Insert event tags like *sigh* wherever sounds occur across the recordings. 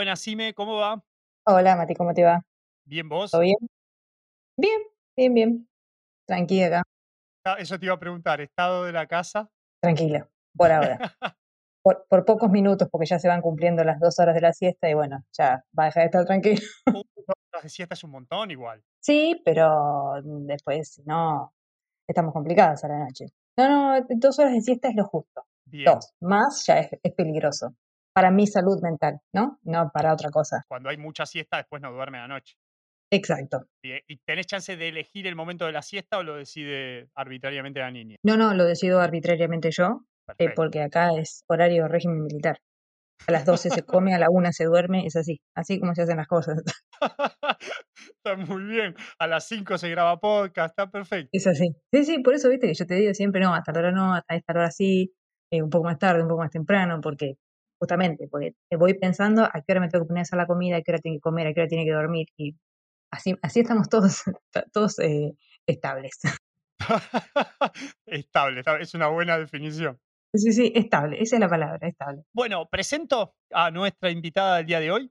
Buenas, Sime, ¿cómo va? Hola, Mati, ¿cómo te va? ¿Bien vos? ¿Todo bien? Bien, bien, bien. Tranquila acá, Ah, Eso te iba a preguntar, ¿estado de la casa? tranquilo, por ahora. *laughs* Por, por pocos minutos, porque ya se van cumpliendo las dos horas de la siesta y bueno, ya va a dejar de estar tranquilo. Uh, *laughs* dos horas de siesta es un montón igual. Sí, pero después, si no, estamos complicados a la noche. No, no, dos horas de siesta es lo justo. Bien. Dos. Más ya es, es peligroso. Para mi salud mental, ¿no? No para otra cosa. Cuando hay mucha siesta, después no duerme la noche. Exacto. ¿Y tenés chance de elegir el momento de la siesta o lo decide arbitrariamente la niña? No, no, lo decido arbitrariamente yo, eh, porque acá es horario régimen militar. A las 12 se come, a la 1 se duerme, es así, así como se hacen las cosas. *laughs* está muy bien. A las 5 se graba podcast, está perfecto. Es así. Sí, sí, por eso viste que yo te digo siempre, no, a tal hora no, a esta hora sí, eh, un poco más tarde, un poco más temprano, porque justamente, porque voy pensando a qué hora me tengo que poner a hacer la comida, a qué hora tiene que comer, a qué hora tiene que dormir, y así, así estamos todos, *laughs* todos eh, estables. *laughs* estable, es una buena definición. Sí, sí, estable, esa es la palabra, estable. Bueno, presento a nuestra invitada del día de hoy.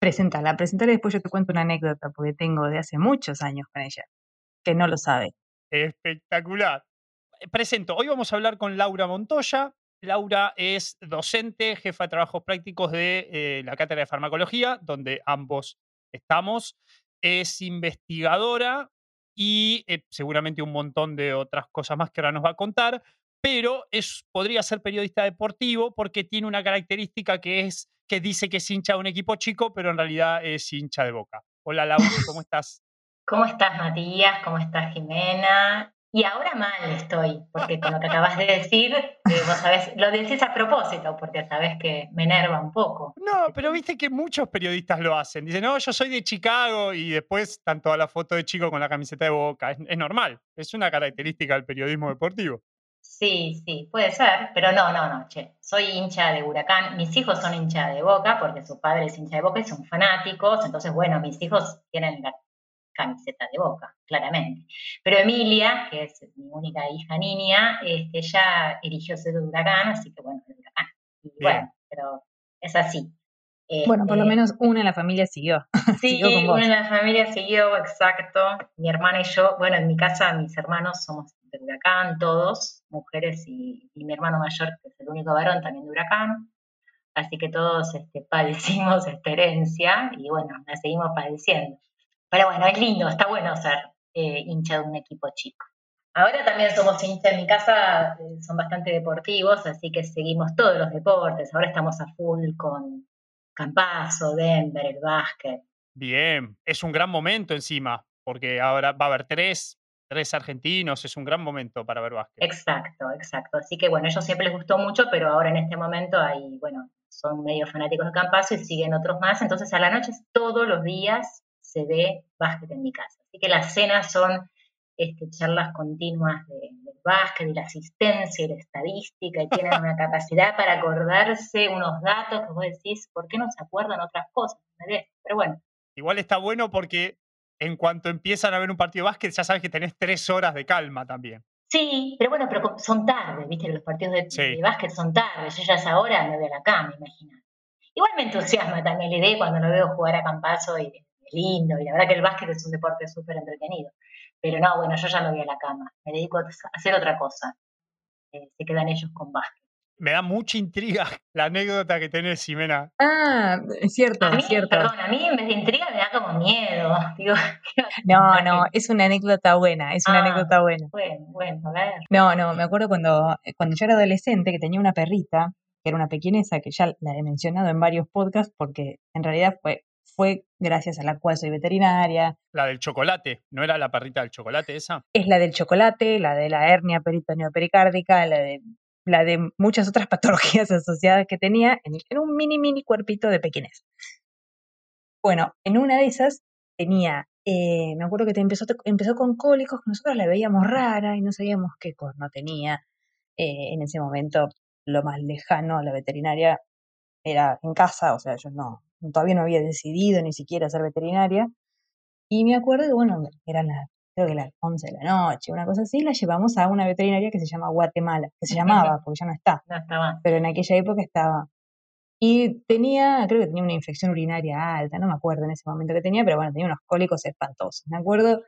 Presentala, presentala y después yo te cuento una anécdota, porque tengo de hace muchos años con ella, que no lo sabe. Espectacular. Presento, hoy vamos a hablar con Laura Montoya. Laura es docente, jefa de trabajos prácticos de eh, la Cátedra de Farmacología, donde ambos estamos. Es investigadora y eh, seguramente un montón de otras cosas más que ahora nos va a contar, pero es, podría ser periodista deportivo porque tiene una característica que es que dice que es hincha de un equipo chico, pero en realidad es hincha de boca. Hola Laura, ¿cómo *laughs* estás? ¿Cómo estás, Matías? ¿Cómo estás, Jimena? Y ahora mal estoy, porque con lo que acabas de decir, eh, vos sabés, lo decís a propósito, porque sabés que me enerva un poco. No, pero viste que muchos periodistas lo hacen. Dicen, no, yo soy de Chicago y después están toda la foto de chico con la camiseta de boca. Es, es normal, es una característica del periodismo deportivo. Sí, sí, puede ser, pero no, no, no, che. Soy hincha de Huracán. Mis hijos son hincha de Boca porque su padre es hincha de Boca y son fanáticos. Entonces, bueno, mis hijos tienen la camiseta de Boca, claramente. Pero Emilia, que es mi única hija niña, este, ella eligió ser de Huracán, así que bueno, es de Huracán. Y Bien. bueno, pero es así. Bueno, por lo Este, menos una en la familia siguió. *laughs* Sí, Siguió con vos. una en la familia siguió, exacto. Mi hermana y yo, bueno, en mi casa mis hermanos somos de Huracán, todos, mujeres y, y mi hermano mayor, que es el único varón, también de Huracán. Así que todos este, padecimos esta herencia y bueno, la seguimos padeciendo. Pero bueno, es lindo, está bueno ser eh, hincha de un equipo chico. Ahora también somos hinchas, en mi casa eh, son bastante deportivos, así que seguimos todos los deportes. Ahora estamos a full con Campazo, Denver, el básquet. Bien, es un gran momento encima, porque ahora va a haber tres, tres argentinos, es un gran momento para ver básquet. Exacto, exacto. Así que bueno, a ellos siempre les gustó mucho, pero ahora en este momento hay, bueno, son medio fanáticos de Campazo y siguen otros más. Entonces a la noche todos los días se ve básquet en mi casa. Así que las cenas son este, charlas continuas de, del básquet, de la asistencia y la estadística, y tienen una *laughs* capacidad para acordarse unos datos que vos decís, ¿por qué no se acuerdan otras cosas? Pero bueno, Igual está bueno porque en cuanto empiezan a ver un partido de básquet, ya sabes que tenés tres horas de calma también. Sí, pero bueno, pero son tarde, ¿viste? Los partidos de, Sí. de básquet son tarde. Yo ya a esa hora me voy a la cama, imagínate. Igual me entusiasma también la idea cuando lo veo jugar a Campazo y lindo. Y la verdad que el básquet es un deporte súper entretenido. Pero no, bueno, yo ya me voy a la cama. Me dedico a hacer otra cosa. Eh, se quedan ellos con básquet. Me da mucha intriga *laughs* la anécdota que tenés, Ximena. Ah, es cierto, A mí, es cierto. perdón, a mí en vez de intriga me da como miedo. *laughs* Digo, ¿qué va a No, no, es una anécdota buena, es una Ah. anécdota buena. Bueno, bueno, a ver. No, no, me acuerdo cuando, eh, cuando yo era adolescente que tenía una perrita, que era una pequinesa, que ya la he mencionado en varios podcasts, porque en realidad fue, fue gracias a la cual soy veterinaria. La del chocolate, ¿no era la perrita del chocolate esa? Es la del chocolate, la de la hernia peritoneopericárdica, la de, la de muchas otras *laughs* patologías asociadas que tenía en, en un mini, mini cuerpito de pequinés. Bueno, en una de esas tenía, eh, me acuerdo que te empezó, empezó con cólicos, que nosotros la veíamos rara y no sabíamos qué corno tenía. Eh, en ese momento, lo más lejano a la veterinaria era en casa, o sea, yo no, todavía no había decidido ni siquiera ser veterinaria. Y me acuerdo que, bueno, eran las, creo que las 11 de la noche, una cosa así, la llevamos a una veterinaria que se llama Guatemala, que se llamaba, porque ya no está, No estaba. pero en aquella época estaba. Y tenía, creo que tenía una infección urinaria alta, no me acuerdo en ese momento que tenía, pero bueno, tenía unos cólicos espantosos, me acuerdo.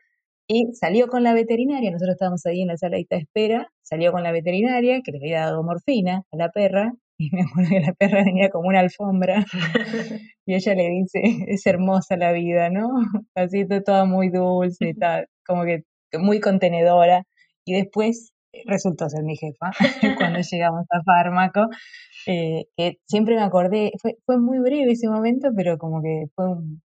Y salió con la veterinaria, nosotros estábamos ahí en la sala de espera, salió con la veterinaria que le había dado morfina a la perra, y me acuerdo que la perra tenía como una alfombra, *laughs* y ella le dice, es hermosa la vida, ¿no? Así toda muy dulce y tal, como que muy contenedora. Y después resultó ser mi jefa *laughs* cuando *laughs* llegamos a fármaco, eh, que siempre me acordé, fue, fue muy breve ese momento, pero como que fue un,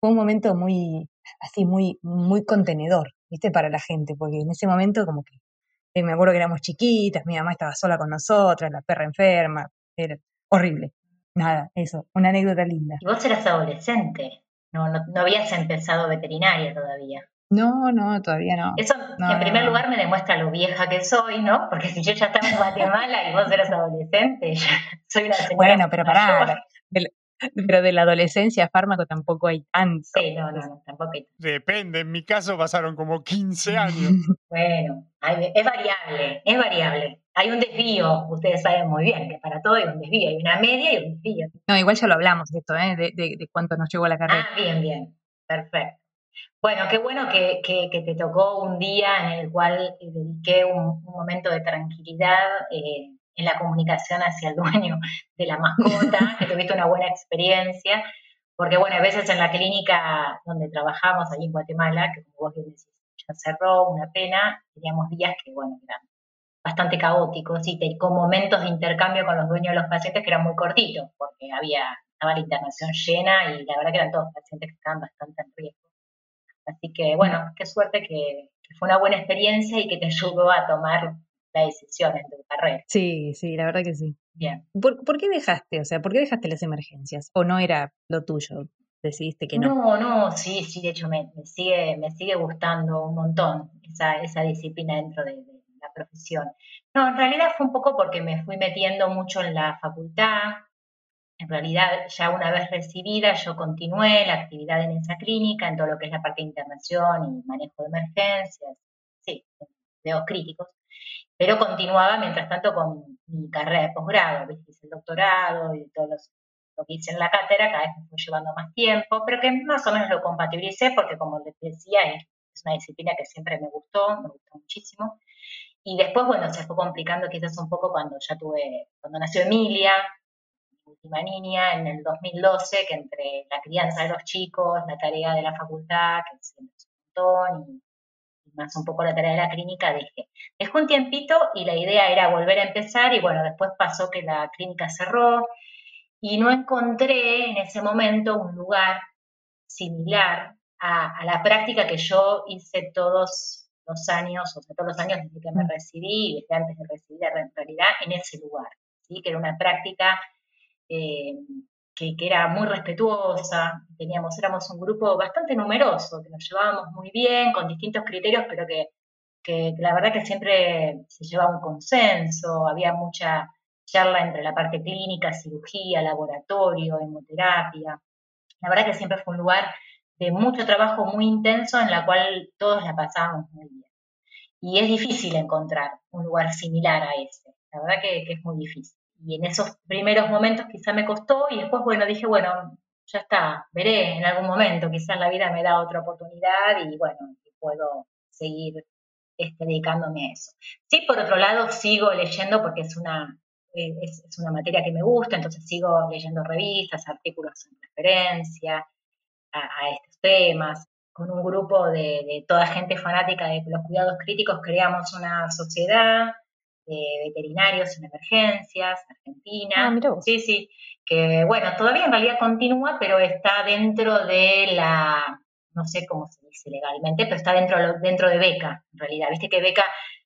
fue un momento muy, así, muy, muy contenedor, ¿viste? Para la gente, porque en ese momento como que, eh, me acuerdo que éramos chiquitas, mi mamá estaba sola con nosotras, la perra enferma, era horrible. Nada, eso, una anécdota linda. Y vos eras adolescente, no, no, no habías empezado veterinaria todavía. No, no, todavía no. Eso, en primer lugar, me demuestra lo vieja que soy, ¿no? Porque si yo ya estaba en Guatemala y vos eras adolescente, *laughs* ya soy una señora. Bueno, pero pará, pero de la adolescencia a fármaco tampoco hay tanto. Sí, no, no, tampoco hay tanto. Depende, en mi caso pasaron como 15 *laughs* años. bueno, es variable, es variable. Hay un desvío, ustedes saben muy bien que para todo hay un desvío, hay una media y un desvío. No, igual ya lo hablamos de esto, ¿eh? de, de, de cuánto nos llegó la carrera. Ah, bien, bien, perfecto. Bueno, qué bueno que, te tocó un día en el cual dediqué un, momento de tranquilidad eh, en la comunicación hacia el dueño de la mascota, *laughs* que tuviste una buena experiencia, porque bueno, a veces en la clínica donde trabajamos, allí en Guatemala, que como vos bien decís, ya cerró, una pena, teníamos días que bueno, eran bastante caóticos y con momentos de intercambio con los dueños de los pacientes que eran muy cortitos, porque había, estaba la internación llena y la verdad que eran todos pacientes que estaban bastante en riesgo. Así que bueno, qué suerte que, fue una buena experiencia y que te ayudó a tomar la decisión en tu carrera. Sí, sí, la verdad que sí. Bien. ¿Por, ¿Por, qué dejaste? O sea, ¿por qué dejaste las emergencias? ¿O no era lo tuyo? ¿Decidiste que no? No, no, sí, sí, de hecho me, sigue, me sigue gustando un montón esa, esa disciplina dentro de, de, la profesión. No, en realidad fue un poco porque me fui metiendo mucho en la facultad, en realidad, ya una vez recibida, yo continué la actividad en esa clínica, en todo lo que es la parte de internación y manejo de emergencias, sí, videos críticos, pero continuaba mientras tanto con mi carrera de posgrado, el doctorado y todo lo que hice en la cátedra, cada vez me fue llevando más tiempo, pero que más o menos lo compatibilicé porque, como les decía, es, una disciplina que siempre me gustó, me gustó muchísimo. Y después, bueno, se fue complicando quizás un poco cuando ya tuve, cuando nació Emilia, última niña en el 2012, que entre la crianza de los chicos, la tarea de la facultad, que siempre es un montón, más un poco la tarea de la clínica, dejé. Dejé un tiempito y la idea era volver a empezar y bueno, después pasó que la clínica cerró y no encontré en ese momento un lugar similar a, la práctica que yo hice todos los años, o sea, todos los años desde que me recibí, desde antes de recibir en realidad, en ese lugar, ¿sí? que era una práctica eh, que, era muy respetuosa, teníamos, éramos un grupo bastante numeroso, que nos llevábamos muy bien, con distintos criterios, pero que, la verdad que siempre se llevaba un consenso, había mucha charla entre la parte clínica, cirugía, laboratorio, hemoterapia. La verdad que siempre fue un lugar de mucho trabajo muy intenso en la cual todos la pasábamos muy bien. Y es difícil encontrar un lugar similar a ese, la verdad que es muy difícil y en esos primeros momentos quizá me costó y después, bueno, dije, bueno, ya está, veré en algún momento, quizás la vida me da otra oportunidad y bueno, puedo seguir este, dedicándome a eso. Sí, por otro lado, sigo leyendo porque es una, eh, es, una materia que me gusta, entonces sigo leyendo revistas, artículos en referencia a, estos temas. Con un grupo de, de toda gente fanática de los cuidados críticos creamos una sociedad de veterinarios en emergencias, Argentina. Ah, sí, sí, que bueno, todavía en realidad continúa, pero está dentro de la, no sé cómo se dice legalmente, pero está dentro, dentro de Beca, en realidad. Viste que Beca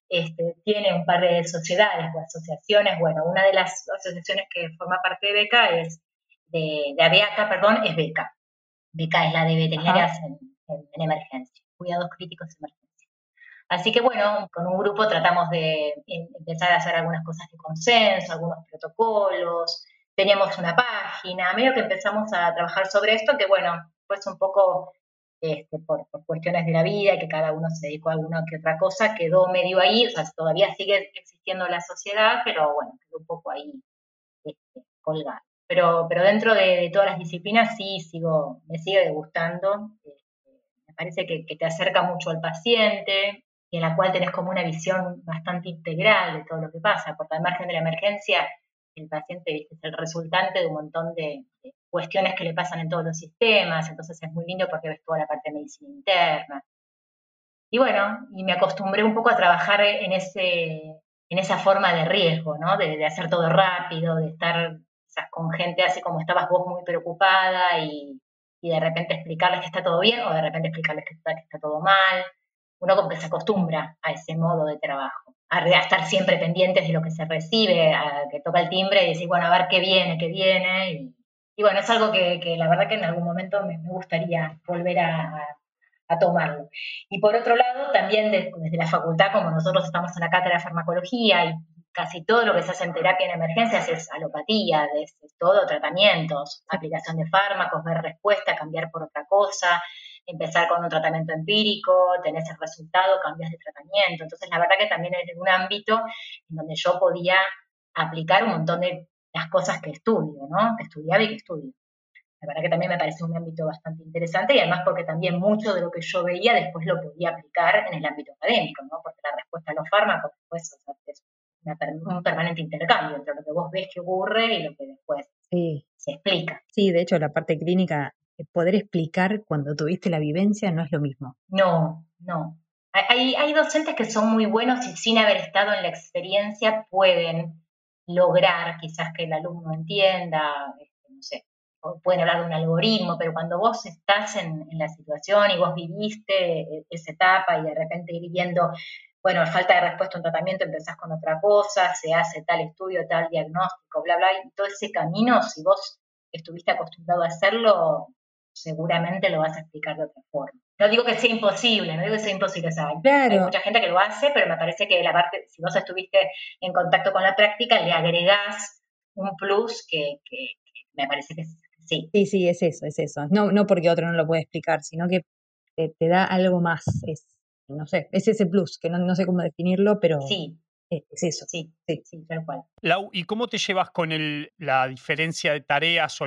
este, tiene un par de sociedades o asociaciones. Bueno, una de las asociaciones que forma parte de Beca es, de, de ABEACA, perdón, es Beca. Beca es la de veterinarias en, en emergencia, cuidados críticos en emergencia. Así que bueno, con un grupo tratamos de empezar a hacer algunas cosas de consenso, algunos protocolos, teníamos una página, medio que empezamos a trabajar sobre esto, que bueno, pues un poco este, por, cuestiones de la vida y que cada uno se dedicó a alguna que otra cosa, quedó medio ahí, o sea, todavía sigue existiendo la sociedad, pero bueno, quedó un poco ahí este, colgado. pero, pero dentro de, todas las disciplinas sí sigo, me sigue gustando. Este, me parece que, te acerca mucho al paciente y en la cual tenés como una visión bastante integral de todo lo que pasa, porque al margen de la emergencia, el paciente es el resultante de un montón de, cuestiones que le pasan en todos los sistemas, entonces es muy lindo porque ves toda la parte de medicina interna. Y bueno, y me acostumbré un poco a trabajar en, ese, en esa forma de riesgo, ¿no? De, de hacer todo rápido, de estar con gente así como estabas vos muy preocupada y, de repente explicarles que está todo bien o de repente explicarles que que está todo mal. Uno como que se acostumbra a ese modo de trabajo, a, estar siempre pendientes de lo que se recibe, a que toca el timbre y decir, bueno, a ver qué viene, qué viene. Y, bueno, es algo que, la verdad que en algún momento me, gustaría volver a, tomarlo. Y por otro lado, también desde la facultad, como nosotros estamos en la cátedra de farmacología y casi todo lo que se hace en terapia en emergencias es alopatía, es, todo tratamientos, aplicación de fármacos, ver respuesta, cambiar por otra cosa, empezar con un tratamiento empírico, tenés el resultado, cambias de tratamiento. Entonces, la verdad que también es un ámbito en donde yo podía aplicar un montón de las cosas que estudio, ¿no? Que estudiaba y que estudio. La verdad que también me parece un ámbito bastante interesante y además porque también mucho de lo que yo veía después lo podía aplicar en el ámbito académico, ¿no? Porque la respuesta a los fármacos, después, o sea, es un permanente intercambio entre lo que vos ves que ocurre y lo que después se explica. Sí, de hecho, la parte clínica, poder explicar cuando tuviste la vivencia no es lo mismo. No, no. Hay, hay docentes que son muy buenos y sin haber estado en la experiencia pueden lograr quizás que el alumno entienda, este, no sé, pueden hablar de un algoritmo, pero cuando vos estás en, en, la situación y vos viviste eh, esa etapa y de repente ir viendo bueno, falta de respuesta a un tratamiento, empezás con otra cosa, se hace tal estudio, tal diagnóstico, bla, bla, y todo ese camino, si vos estuviste acostumbrado a hacerlo, seguramente lo vas a explicar de otra forma. No digo que sea imposible, no digo que sea imposible, o hay mucha gente que lo hace, pero me parece que la parte, si vos estuviste en contacto con la práctica, le agregás un plus que, me parece que sí. Sí, sí, es eso, es eso. No, no porque otro no lo puede explicar, sino que te, te da algo más, es no sé, es ese plus, que no, sé cómo definirlo, pero sí. Es eso. Sí, sí, sí, tal cual. Lau, ¿y cómo te llevas con el, la diferencia de tareas o,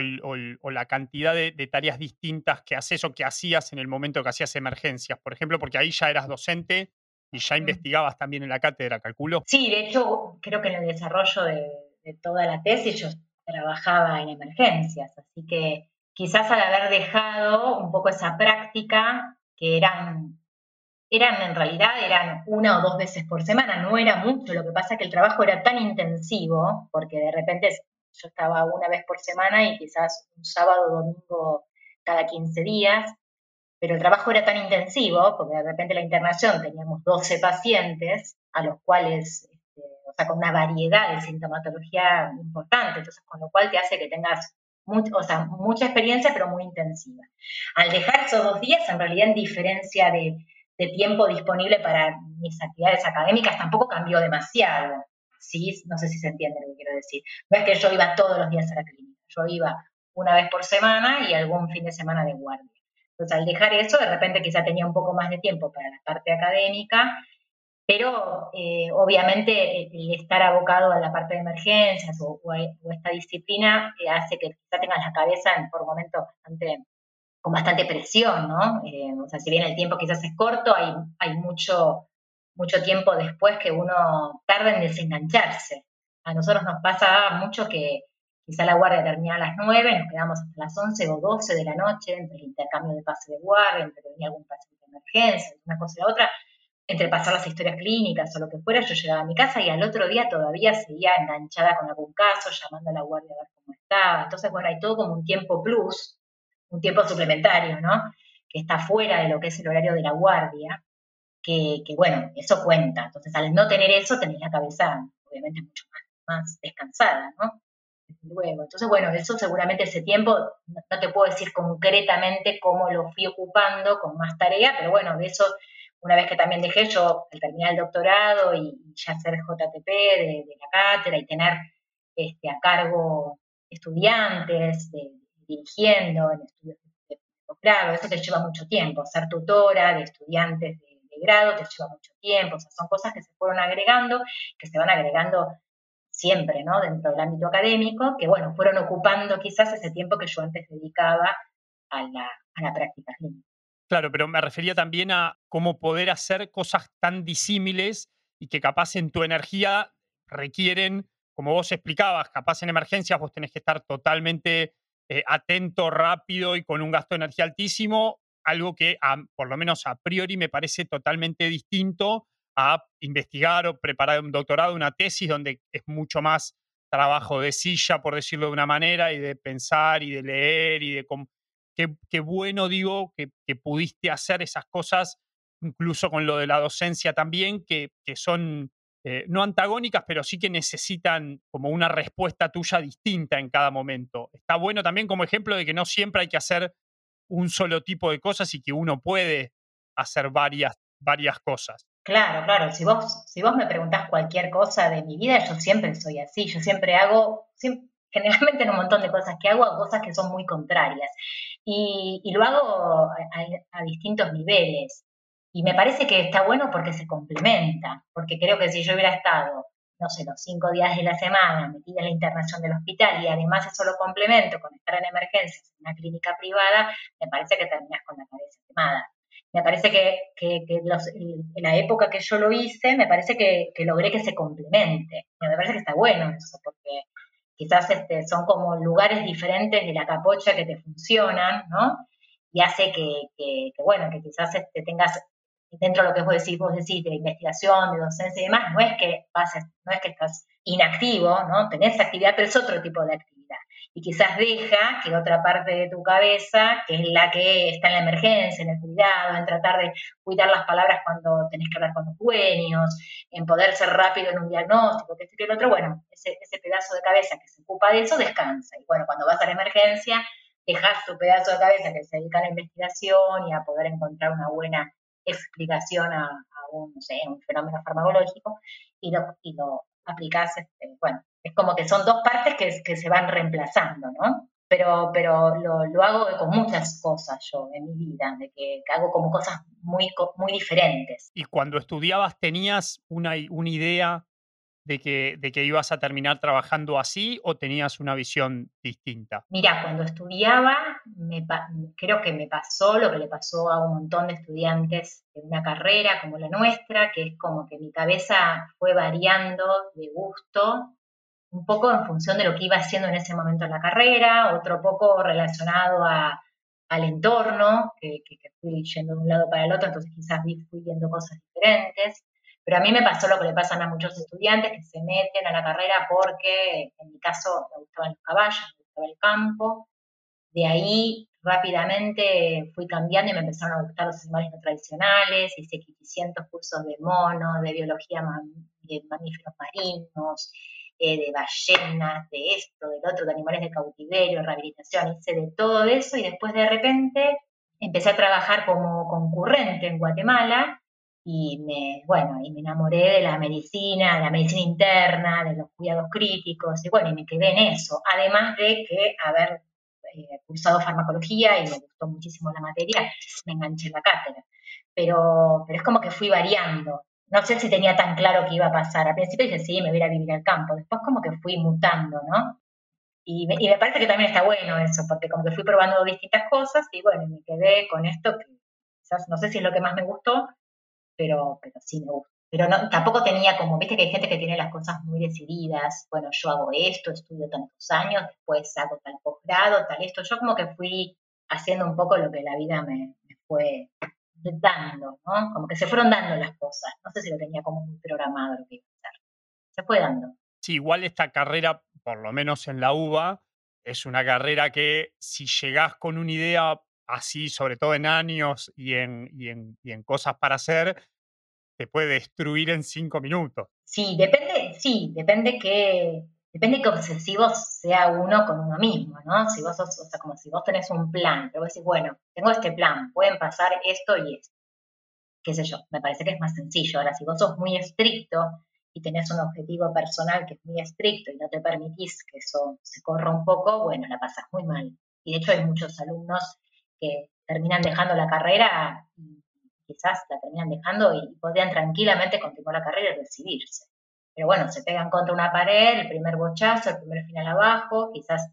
la cantidad de, tareas distintas que haces o que hacías en el momento que hacías emergencias? Por ejemplo, porque ahí ya eras docente y ya investigabas también en la cátedra, calculo. Sí, de hecho, creo que en el desarrollo de, de toda la tesis yo trabajaba en emergencias, así que quizás al haber dejado un poco esa práctica, que eran eran en realidad eran una o dos veces por semana, no era mucho, lo que pasa es que el trabajo era tan intensivo, porque de repente yo estaba una vez por semana y quizás un sábado domingo cada 15 días, pero el trabajo era tan intensivo, porque de repente la internación teníamos 12 pacientes, a los cuales, este, o sea, con una variedad de sintomatología importante, entonces con lo cual te hace que tengas o sea, mucha experiencia, pero muy intensiva. Al dejar esos dos días, en realidad, en diferencia de, de tiempo disponible para mis actividades académicas tampoco cambió demasiado. ¿sí? No sé si se entiende lo que quiero decir. No es que yo iba todos los días a la clínica, yo iba una vez por semana y algún fin de semana de guardia. Entonces, al dejar eso, de repente quizá tenía un poco más de tiempo para la parte académica, pero eh, obviamente el estar abocado a la parte de emergencias o, esta disciplina eh, hace que quizá tengas la cabeza en, por momentos bastante con bastante presión, ¿no? Eh, o sea, si bien el tiempo quizás es corto, hay, hay mucho, mucho tiempo después que uno tarda en desengancharse. A nosotros nos pasa mucho que quizá la guardia termina a las 9, nos quedamos hasta las 11 o 12 de la noche, entre el intercambio de pase de guardia, entre venir algún paciente de emergencia, una cosa y la otra, entre pasar las historias clínicas o lo que fuera, yo llegaba a mi casa y al otro día todavía seguía enganchada con algún caso, llamando a la guardia a ver cómo estaba. Entonces, bueno, hay todo como un tiempo plus un tiempo suplementario, ¿no? Que está fuera de lo que es el horario de la guardia, que, bueno, eso cuenta. Entonces, al no tener eso, tenés la cabeza, obviamente, mucho más, descansada, ¿no? luego. Entonces, bueno, eso seguramente ese tiempo, no, te puedo decir concretamente cómo lo fui ocupando con más tarea, pero bueno, de eso, una vez que también dejé yo al terminar el doctorado y ya ser JTP de, de la cátedra y tener este, a cargo estudiantes de, dirigiendo en estudios de, posgrado, eso te lleva mucho tiempo, ser tutora de estudiantes de, grado te lleva mucho tiempo, o sea, son cosas que se fueron agregando, que se van agregando siempre, ¿no? Dentro del ámbito académico, que, bueno, fueron ocupando quizás ese tiempo que yo antes dedicaba a la, a la práctica. Claro, pero me refería también a cómo poder hacer cosas tan disímiles y que capaz en tu energía requieren, como vos explicabas, capaz en emergencias vos tenés que estar totalmente eh, atento, rápido y con un gasto de energía altísimo, algo que por lo menos a priori me parece totalmente distinto a investigar o preparar un doctorado, una tesis donde es mucho más trabajo de silla, por decirlo de una manera, y de pensar y de leer y de qué, bueno, digo, que, pudiste hacer esas cosas, incluso con lo de la docencia también, que, son eh, no antagónicas, pero sí que necesitan como una respuesta tuya distinta en cada momento. Está bueno también como ejemplo de que no siempre hay que hacer un solo tipo de cosas y que uno puede hacer varias, varias cosas. Claro, claro. Si vos, si vos me preguntás cualquier cosa de mi vida, yo siempre soy así. Yo siempre hago, generalmente en un montón de cosas que hago, cosas que son muy contrarias. Y, lo hago a, distintos niveles. Y me parece que está bueno porque se complementa, porque creo que si yo hubiera estado, no sé, los cinco días de la semana metida en la internación del hospital y además eso lo complemento con estar en emergencias en una clínica privada, me parece que terminas con la cabeza quemada. Me parece que, que, en la época que yo lo hice, me parece que, que logré que se complemente. Me parece que está bueno eso, porque quizás este, son como lugares diferentes de la capocha que te funcionan, ¿no? Y hace que, bueno, que quizás este, tengas dentro de lo que vos decís, vos decís de investigación, de docencia y demás, no es que pases, no es que estás inactivo, ¿no? Tenés actividad, pero es otro tipo de actividad y quizás deja que otra parte de tu cabeza, que es la que está en la emergencia, en el cuidado, en tratar de cuidar las palabras cuando tenés que hablar con los dueños, en poder ser rápido en un diagnóstico, que este que el otro, bueno, ese, ese pedazo de cabeza que se ocupa de eso descansa. Y bueno, cuando vas a la emergencia, dejas tu pedazo de cabeza que se dedica a la investigación y a poder encontrar una buena explicación a, un, fenómeno farmacológico y lo, y lo aplicás, este, bueno, es como que son dos partes que, que se van reemplazando, ¿no? Pero, pero lo, hago con muchas cosas yo en mi vida, de que, hago como cosas muy, muy diferentes. ¿Y cuando estudiabas tenías una, una idea de que, de que ibas a terminar trabajando así o tenías una visión distinta? Mira, cuando estudiaba, me, creo que me pasó lo que le pasó a un montón de estudiantes de una carrera como la nuestra, que es como que mi cabeza fue variando de gusto un poco en función de lo que iba haciendo en ese momento en la carrera, otro poco relacionado a, al entorno, que, que, fui yendo de un lado para el otro, entonces quizás fui viendo cosas diferentes. Pero a mí me pasó lo que le pasan a muchos estudiantes que se meten a la carrera porque, en mi caso, me gustaban los caballos, me gustaba el campo. De ahí rápidamente fui cambiando y me empezaron a gustar los animales no tradicionales, hice 500 cursos de monos, de biología de mamíferos marinos, eh, de ballenas, de esto, del otro, de animales de cautiverio, rehabilitación, hice de todo eso y después de repente empecé a trabajar como concurrente en Guatemala y me, bueno, y me enamoré de la medicina, de la medicina interna, de los cuidados críticos, y bueno, y me quedé en eso, además de que haber eh, cursado farmacología y me gustó muchísimo la materia, me enganché en la cátedra. Pero, pero es como que fui variando. No sé si tenía tan claro qué iba a pasar. Al principio dije, sí, me voy a vivir al campo. Después como que fui mutando, ¿no? Y me, y me, parece que también está bueno eso, porque como que fui probando distintas cosas y bueno, me quedé con esto que quizás no sé si es lo que más me gustó, pero, pero sí me. Pero no, tampoco tenía como, viste que hay gente que tiene las cosas muy decididas, bueno, yo hago esto, estudio tantos años, después hago tal posgrado, tal esto. Yo como que fui haciendo un poco lo que la vida me, fue dando, ¿no? Como que se fueron dando las cosas. No sé si lo tenía como muy programado lo que iba a hacer. Se fue dando. Sí, igual esta carrera, por lo menos en la UBA, es una carrera que si llegás con una idea así, sobre todo en años y en, y en, y en cosas para hacer, te puede destruir en cinco minutos. Sí, depende, sí, depende que, depende que obsesivo sea uno con uno mismo, ¿no? Si vos sos, o sea, como si vos tenés un plan, pero vos decís, bueno, tengo este plan, pueden pasar esto y esto. Qué sé yo, me parece que es más sencillo. Ahora, si vos sos muy estricto y tenés un objetivo personal que es muy estricto y no te permitís que eso se corra un poco, bueno, la pasas muy mal. Y de hecho hay muchos alumnos que terminan dejando la carrera quizás la terminan dejando y podrían tranquilamente continuar la carrera y recibirse. pero bueno, se pegan contra una pared, el primer bochazo, el primer final abajo, quizás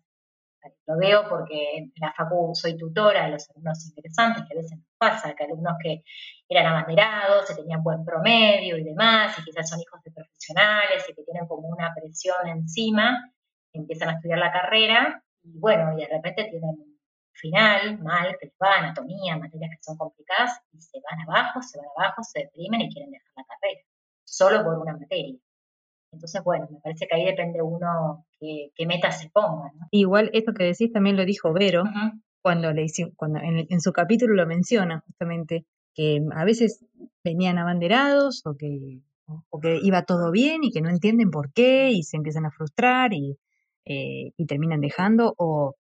lo veo porque en la facu soy tutora de los alumnos interesantes, que a veces pasa, que alumnos que eran abanderados, se tenían buen promedio y demás, y quizás son hijos de profesionales y que tienen como una presión encima, empiezan a estudiar la carrera y bueno, y de repente tienen final mal, que les va anatomía, materias que son complicadas, y se van abajo, se van abajo, se deprimen y quieren dejar la carrera, solo por una materia. Entonces, bueno, me parece que ahí depende uno qué, qué meta se ponga. Igual esto que decís también lo dijo Vero, cuando, le cuando en, su capítulo lo menciona justamente, que a veces venían abanderados o que, o que iba todo bien y que no entienden por qué y se empiezan a frustrar y, eh, y terminan dejando o,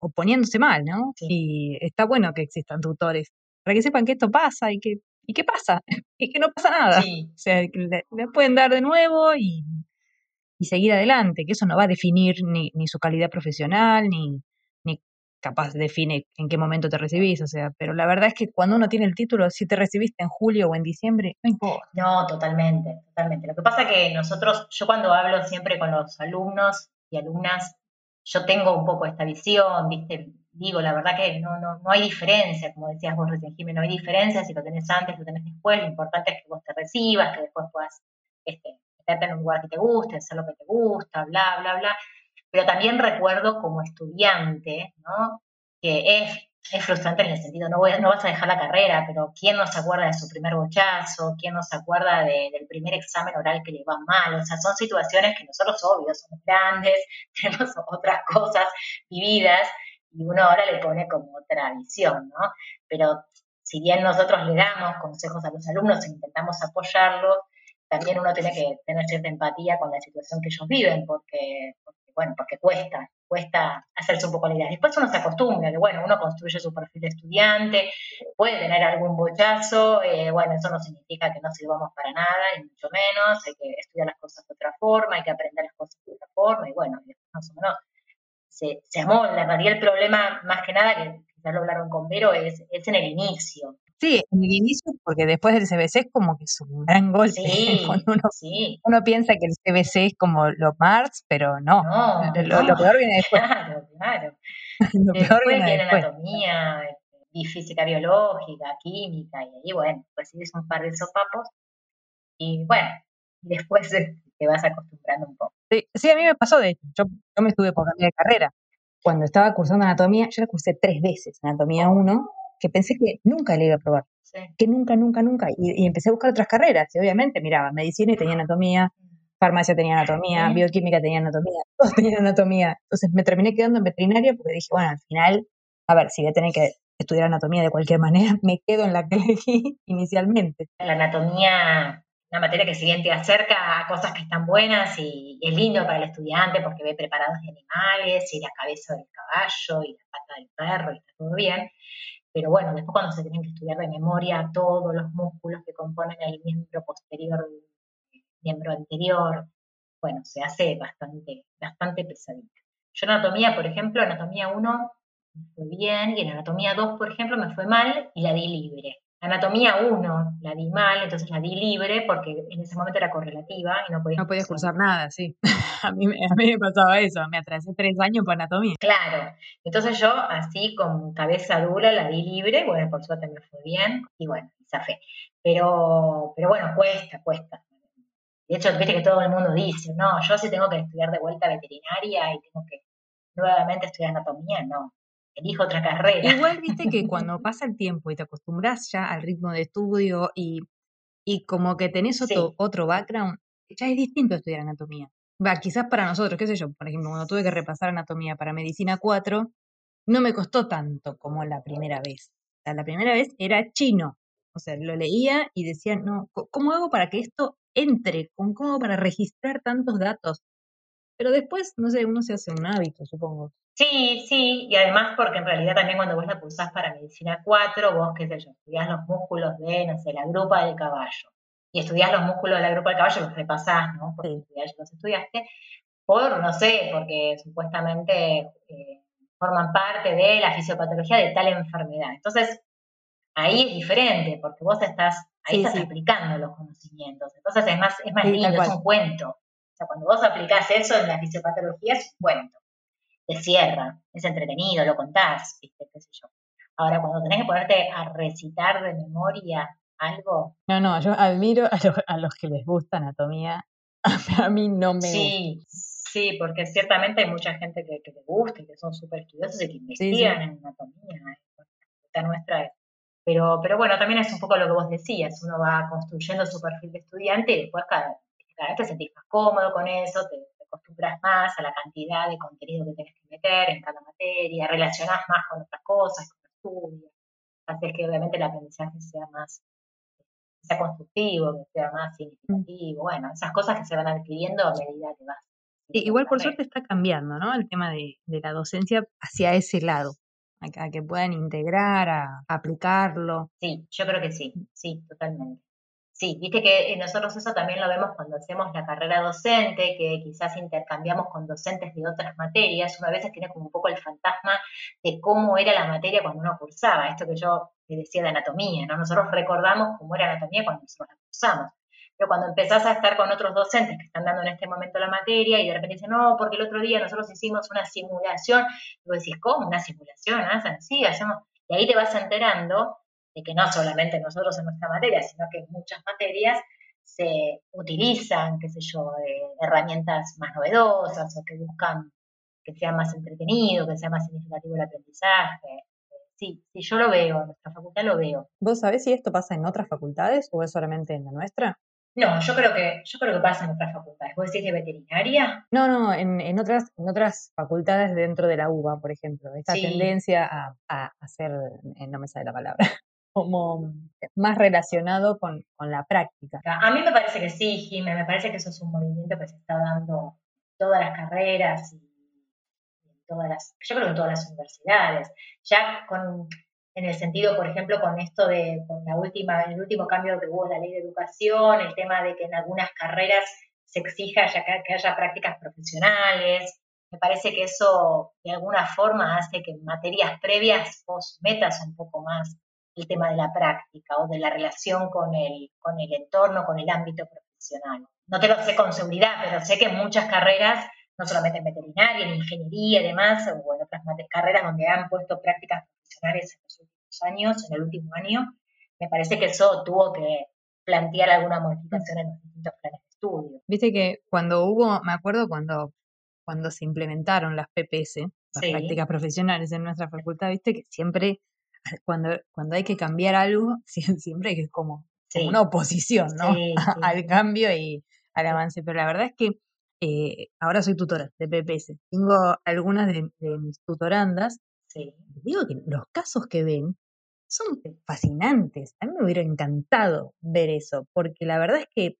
o, poniéndose mal, ¿no? Y está bueno que existan tutores para que sepan que esto pasa y que ¿Y qué pasa? *laughs* Es que no pasa nada. O sea, le, pueden dar de nuevo y, seguir adelante, que eso no va a definir ni, ni su calidad profesional, ni, ni capaz define en qué momento te recibís, o sea, pero la verdad es que cuando uno tiene el título, si te recibiste en julio o en diciembre, no importa. No, totalmente, totalmente. Lo que pasa es que nosotros, yo cuando hablo siempre con los alumnos y alumnas, yo tengo un poco esta visión, viste, digo, la verdad que no, no, no hay diferencia, como decías vos recién, Jiménez, no hay diferencia si lo tenés antes, lo tenés después, lo importante es que vos te recibas, que después puedas este, en un lugar que te guste, hacer lo que te gusta, bla, bla, bla. Pero también recuerdo como estudiante, ¿no? Que es, es frustrante en el sentido, no, voy, no vas a dejar la carrera, pero ¿quién no se acuerda de su primer bochazo? ¿Quién no se acuerda del primer examen oral que le va mal? O sea, son situaciones que nosotros, obvio, somos grandes, *laughs* tenemos otras cosas vividas, y uno ahora le pone como otra visión, ¿no? Pero si bien nosotros le damos consejos a los alumnos e intentamos apoyarlos, también uno tiene que tener cierta empatía con la situación que ellos viven, porque, bueno, porque cuesta, cuesta hacerse un poco la idea. Después uno se acostumbra, que bueno, uno construye su perfil de estudiante, puede tener algún bochazo, eh, bueno, eso no significa que no sirvamos para nada, y mucho menos, hay que estudiar las cosas de otra forma, hay que aprender las cosas de otra forma, y bueno, más o menos se, se amolda. En realidad el problema, más que nada, que ya lo hablaron con Vero, es, es en el inicio. Sí, en el inicio, porque después del CBC es como que es un gran golpe. *laughs* Sí, uno, sí. uno piensa que el CBC es como los Mars, pero no. No, lo, peor viene *laughs* después. Claro, claro. *laughs* lo después peor viene, viene después. anatomía, y física biológica, química, y ahí, bueno, pues sí, es un par de sopapos. Y bueno, después te vas acostumbrando un poco. Sí, a mí me pasó, de hecho, yo, yo me estuve por cambiar de carrera. Cuando estaba cursando anatomía, yo la cursé tres veces, anatomía 1, que pensé que nunca le iba a probar. Que nunca, nunca, nunca. Y, empecé a buscar otras carreras. Y obviamente miraba, medicina y tenía anatomía, farmacia tenía anatomía, bioquímica tenía anatomía, *laughs* todos tenían anatomía. Entonces me terminé quedando en veterinaria porque dije, bueno, al final, a ver, si voy a tener que estudiar anatomía de cualquier *laughs* manera, me quedo en la que elegí inicialmente. La anatomía una materia que si bien te acerca a cosas que están buenas y, es lindo para el estudiante porque ve preparados de animales y la cabeza del caballo y la pata del perro y está todo bien. Pero bueno, después cuando se tienen que estudiar de memoria todos los músculos que componen el miembro posterior, el miembro anterior, bueno, se hace bastante, bastante pesadito. Yo en anatomía, por ejemplo, anatomía 1 me fue bien y en anatomía 2, por ejemplo, me fue mal y la di libre. Anatomía 1 la di mal, entonces la di libre porque en ese momento era correlativa y no podía No podía cursar nada, sí. *laughs* a, mí, a mí me pasaba eso, me atrasé tres años por anatomía. Claro, entonces yo así con cabeza dura la di libre, bueno, por suerte me fue bien y bueno, fe. Pero, pero bueno, cuesta, cuesta. De hecho, viste que todo el mundo dice, no, yo sí tengo que estudiar de vuelta veterinaria y tengo que nuevamente estudiar anatomía, no elijo otra carrera. Igual viste que *laughs* cuando pasa el tiempo y te acostumbras ya al ritmo de estudio y, y como que tenés otro, otro background, ya es distinto estudiar anatomía. Va, quizás para nosotros, qué sé yo, por ejemplo, cuando tuve que repasar anatomía para medicina 4, no me costó tanto como la primera vez. O sea, la primera vez era chino. O sea, lo leía y decía, no, ¿cómo hago para que esto entre? ¿Cómo hago para registrar tantos datos? Pero después, no sé, uno se hace un hábito, supongo. Sí, sí, y además porque en realidad también cuando vos la pulsás para medicina 4, vos, qué sé yo, estudiás los músculos de, no sé, la grupa del caballo, y estudiás los músculos de la grupa del caballo, los repasás, ¿no? Porque ya los estudiaste, por, no sé, porque supuestamente eh, forman parte de la fisiopatología de tal enfermedad. Entonces, ahí es diferente, porque vos estás Ahí estás aplicando los conocimientos. Entonces es más, es más lindo, es un cuento. O sea, cuando vos aplicás eso en la fisiopatología es un cuento. Te cierra, es entretenido, lo contás, ¿viste? qué sé yo. Ahora, cuando tenés que ponerte a recitar de memoria algo. No, no, yo admiro a, los que les gusta anatomía. *laughs* A mí no me sí, Sí, porque ciertamente hay mucha gente que, que le gusta y que son súper estudiosos y que investigan en anatomía. La nuestra Pero, pero bueno, también es un poco lo que vos decías, uno va construyendo su perfil de estudiante y después cada, cada vez te sentís más cómodo con eso, te, acostumbras más a la cantidad de contenido que tienes que meter en cada materia, relacionás más con otras cosas, con estudios, haces que obviamente el aprendizaje sea más sea constructivo, que sea más mm. significativo, bueno, esas cosas que se van adquiriendo a medida que vas. igual por suerte está cambiando, ¿no? El tema de, de la docencia hacia ese lado, a, que puedan integrar, a aplicarlo. Sí, yo creo que sí, sí, totalmente. Sí, viste que eh, nosotros eso también lo vemos cuando hacemos la carrera docente, que quizás intercambiamos con docentes de otras materias. Uno a veces tiene como un poco el fantasma de cómo era la materia cuando uno cursaba, esto que yo decía de anatomía, ¿no? Nosotros recordamos cómo era anatomía cuando nosotros la cursamos. Pero cuando empezás a estar con otros docentes que están dando en este momento la materia y de repente dicen, no, porque el otro día nosotros hicimos una simulación, y vos decís, ¿cómo? ¿Una simulación? ¿Ah? Sí, hacemos... Y ahí te vas enterando de que no solamente nosotros en nuestra materia, sino que en muchas materias se utilizan, qué sé yo, eh, herramientas más novedosas o que buscan que sea más entretenido, que sea más significativo el aprendizaje. Sí, sí, yo lo veo, en nuestra facultad lo veo. ¿Vos sabés si esto pasa en otras facultades o es solamente en la nuestra? No, yo creo que, yo creo que pasa en otras facultades. ¿Vos decís de veterinaria? No, no, en, en otras, en otras facultades dentro de la UBA, por ejemplo. Esta tendencia a, a hacer, eh, no me sale la palabra, como más relacionado con, la práctica. A mí me parece que sí, Jimé, me parece que eso es un movimiento que se está dando todas las carreras y todas las, yo creo que en todas las universidades. Ya con, en el sentido, por ejemplo, con esto de, con la última, el último cambio que hubo en la ley de educación, el tema de que en algunas carreras se exija que, que haya prácticas profesionales, me parece que eso de alguna forma hace que en materias previas vos metas un poco más el tema de la práctica o de la relación con el, con el entorno, con el ámbito profesional. No te lo sé con seguridad, pero sé que en muchas carreras, no solamente en veterinaria, en ingeniería y demás, o en otras carreras donde han puesto prácticas profesionales en los últimos años, en el último año, me parece que eso tuvo que plantear alguna modificación en los distintos planes de estudio. Viste que cuando hubo, me acuerdo cuando, cuando se implementaron las PPS, las prácticas profesionales en nuestra facultad, viste que siempre *laughs* cuando, cuando hay que cambiar algo, *laughs* siempre hay que como, como una oposición, ¿no? *laughs* al cambio y al avance. Pero la verdad es que eh, ahora soy tutora de PPS. Tengo algunas de, mis tutorandas. Digo que los casos que ven son fascinantes. A mí me hubiera encantado ver eso, porque la verdad es que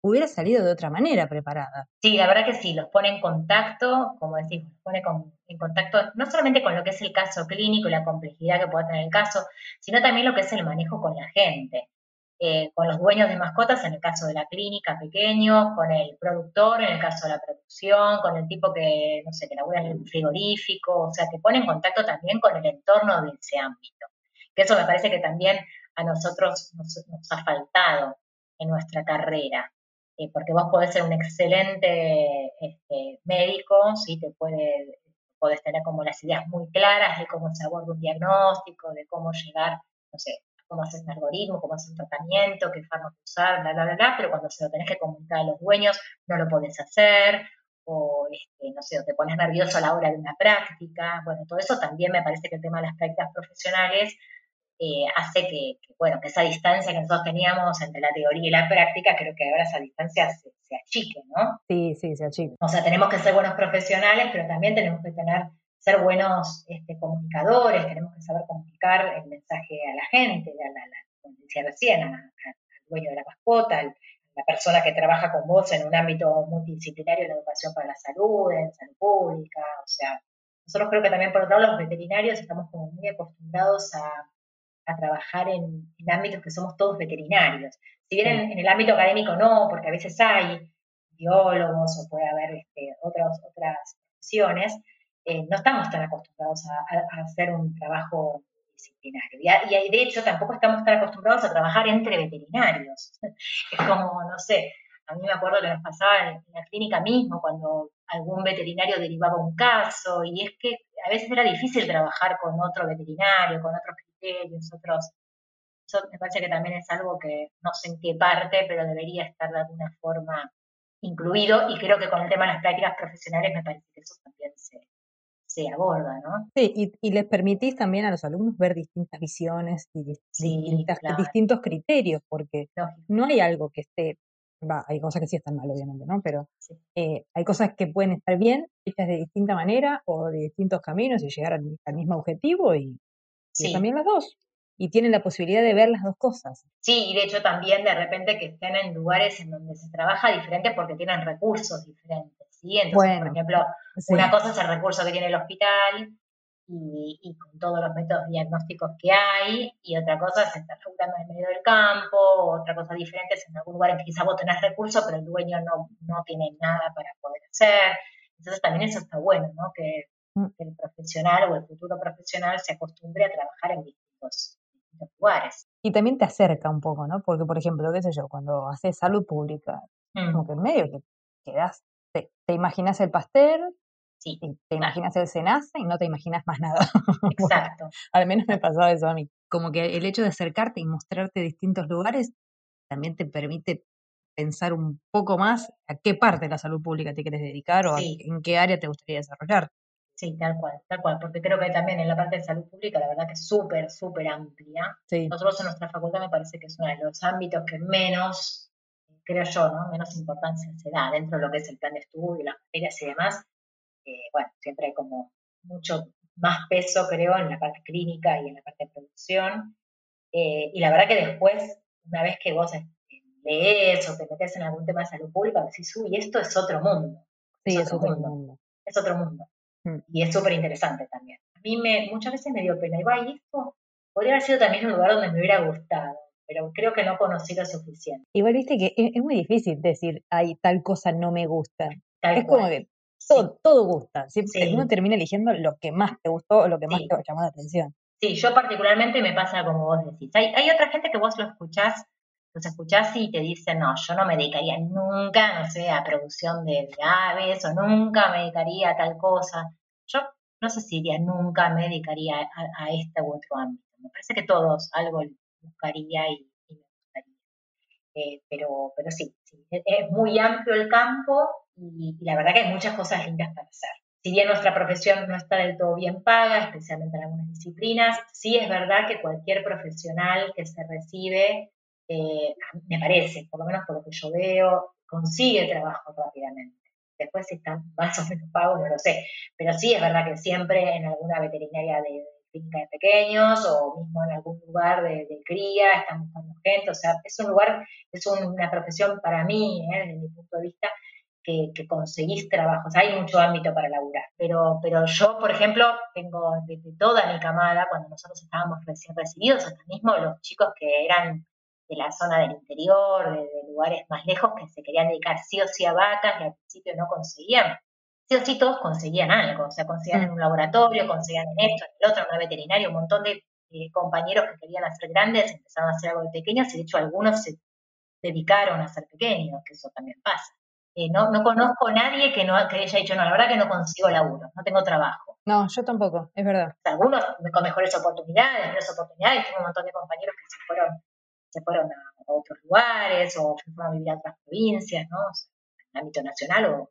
hubiera salido de otra manera preparada. Sí, la verdad que sí, los pone en contacto, como decís, los pone en contacto no solamente con lo que es el caso clínico y la complejidad que puede tener el caso, sino también lo que es el manejo con la gente. Eh, con los dueños de mascotas en el caso de la clínica pequeño, con el productor en el caso de la producción, con el tipo que, no sé, que labura en el frigorífico, o sea, te pone en contacto también con el entorno de ese ámbito. Que eso me parece que también a nosotros nos ha faltado en nuestra carrera. Eh, porque vos podés ser un excelente este, médico, ¿sí? te puede, podés tener como las ideas muy claras de cómo se aborda un diagnóstico, de cómo llegar, no sé, cómo hacer un algoritmo, cómo hacer un tratamiento, qué fármaco usar, bla, bla, bla, bla, pero cuando se lo tenés que comunicar a los dueños no lo podés hacer, o este, no sé, te pones nervioso a la hora de una práctica, bueno, todo eso también me parece que el tema de las prácticas profesionales eh, hace que, bueno, que esa distancia que nosotros teníamos entre la teoría y la práctica, creo que ahora esa distancia se, achique, ¿no? Sí, sí, se achique. O sea, tenemos que ser buenos profesionales, pero también tenemos que tener, ser buenos este, comunicadores, tenemos que saber comunicar el mensaje a la gente, a la, como decía recién, al dueño de la mascota, a la persona que trabaja con vos en un ámbito multidisciplinario de educación para la salud, en salud pública, o sea, nosotros creo que también por otro lado los veterinarios estamos como muy acostumbrados a a trabajar en, ámbitos que somos todos veterinarios. Si bien en, el ámbito académico no, porque a veces hay biólogos o puede haber este, otras, otras profesiones, eh, no estamos tan acostumbrados a, hacer un trabajo multidisciplinario. Y, de hecho tampoco estamos tan acostumbrados a trabajar entre veterinarios. *laughs* Es como, no sé, a mí me acuerdo que nos pasaba en, la clínica mismo, cuando algún veterinario derivaba un caso, y es que a veces era difícil trabajar con otro veterinario, con otros criterios, otros... Eso me parece que también es algo que no sé en qué parte, pero debería estar de alguna forma incluido, y creo que con el tema de las prácticas profesionales me parece que eso también se, se aborda, ¿no? Sí, y, les permitís también a los alumnos ver distintas visiones y distintos criterios, porque no hay algo que esté, va, hay cosas que sí están mal, obviamente, ¿no? Pero eh, hay cosas que pueden estar bien, hechas de distinta manera o de distintos caminos y llegar al, mismo objetivo y, y también las dos y tienen la posibilidad de ver las dos cosas. Sí, y de hecho también de repente que estén en lugares en donde se trabaja diferente porque tienen recursos diferentes, ¿sí? Entonces, por ejemplo, una cosa es el recurso que tiene el hospital y, con todos los métodos diagnósticos que hay, y otra cosa es estar laburando en medio del campo, otra cosa diferente es en algún lugar en que quizá vos tenés recursos, pero el dueño no, no tiene nada para poder hacer. Entonces también eso está bueno, ¿no? Que. Que el profesional o el futuro profesional se acostumbre a trabajar en distintos lugares. Y también te acerca un poco, ¿no? Porque, por ejemplo, qué sé yo, cuando haces salud pública, como mm. que en medio que quedas, te, imaginas el pastel, sí, te imaginas el cenaza y no te imaginas más nada. Exacto. *laughs* al menos me pasaba eso a mí. Como que el hecho de acercarte y mostrarte distintos lugares también te permite pensar un poco más a qué parte de la salud pública te quieres dedicar o en qué área te gustaría desarrollar. Sí, tal cual, tal cual, porque creo que también en la parte de salud pública, la verdad que es súper, súper amplia. Nosotros en nuestra facultad me parece que es uno de los ámbitos que menos, creo yo, ¿no? Menos importancia se da dentro de lo que es el plan de estudio, las materias y demás. Eh, bueno, siempre hay como mucho más peso, creo, en la parte clínica y en la parte de producción. Eh, y la verdad que después, una vez que vos este, lees o te metes en algún tema de salud pública, decís, uy, esto es otro mundo. Sí, es otro, mundo. Es otro mundo. Mm. Y es súper interesante también. A mí me, muchas veces me dio pena. Y esto podría haber sido también un lugar donde me hubiera gustado, pero creo que no conocí lo suficiente. Igual viste que es, muy difícil decir, ay, tal cosa no me gusta. es como que todo, todo gusta. Siempre uno termina eligiendo lo que más te gustó o lo que más te llamó la atención. Sí, yo particularmente me pasa como vos decís. Hay, hay otra gente que vos lo escuchás los escuchás y te dicen, no, yo no me dedicaría nunca, no sé, a producción de, aves o nunca me dedicaría a tal cosa. Yo no sé si diría nunca me dedicaría a, este u otro ámbito. Me parece que todos algo buscaría y, me gustaría. Eh, pero, pero sí, es muy amplio el campo y, y la verdad que hay muchas cosas lindas para hacer. Si bien nuestra profesión no está del todo bien paga, especialmente en algunas disciplinas, sí es verdad que cualquier profesional que se recibe eh, me parece, por lo menos por lo que yo veo, consigue trabajo rápidamente. Después si están más o menos pagos, no lo sé. Pero sí es verdad que siempre en alguna veterinaria de, clínica de pequeños o mismo en algún lugar de, cría están buscando gente. O sea, es un lugar, es una profesión para mí, ¿eh? desde mi punto de vista, que, conseguís trabajo. O sea, hay mucho ámbito para laburar. Pero, pero yo, por ejemplo, tengo desde toda mi camada, cuando nosotros estábamos recién recibidos, hasta mismo los chicos que eran de la zona del interior, de, lugares más lejos, que se querían dedicar sí o sí a vacas y al principio no conseguían. Sí o sí todos conseguían algo, o sea, conseguían en un laboratorio, conseguían en esto, en el otro, en una veterinaria, un montón de compañeros que querían hacer grandes empezaron a hacer algo de pequeños y de hecho algunos se dedicaron a ser pequeños, que eso también pasa. Eh, no, no conozco a nadie que, no, que haya dicho, no, la verdad que no consigo laburo, no tengo trabajo. No, yo tampoco, es verdad. Algunos con mejores oportunidades, mejores oportunidades, tengo un montón de compañeros que se fueron se fueron a, otros lugares o se fueron a vivir a otras provincias, ¿no? en el ámbito nacional o,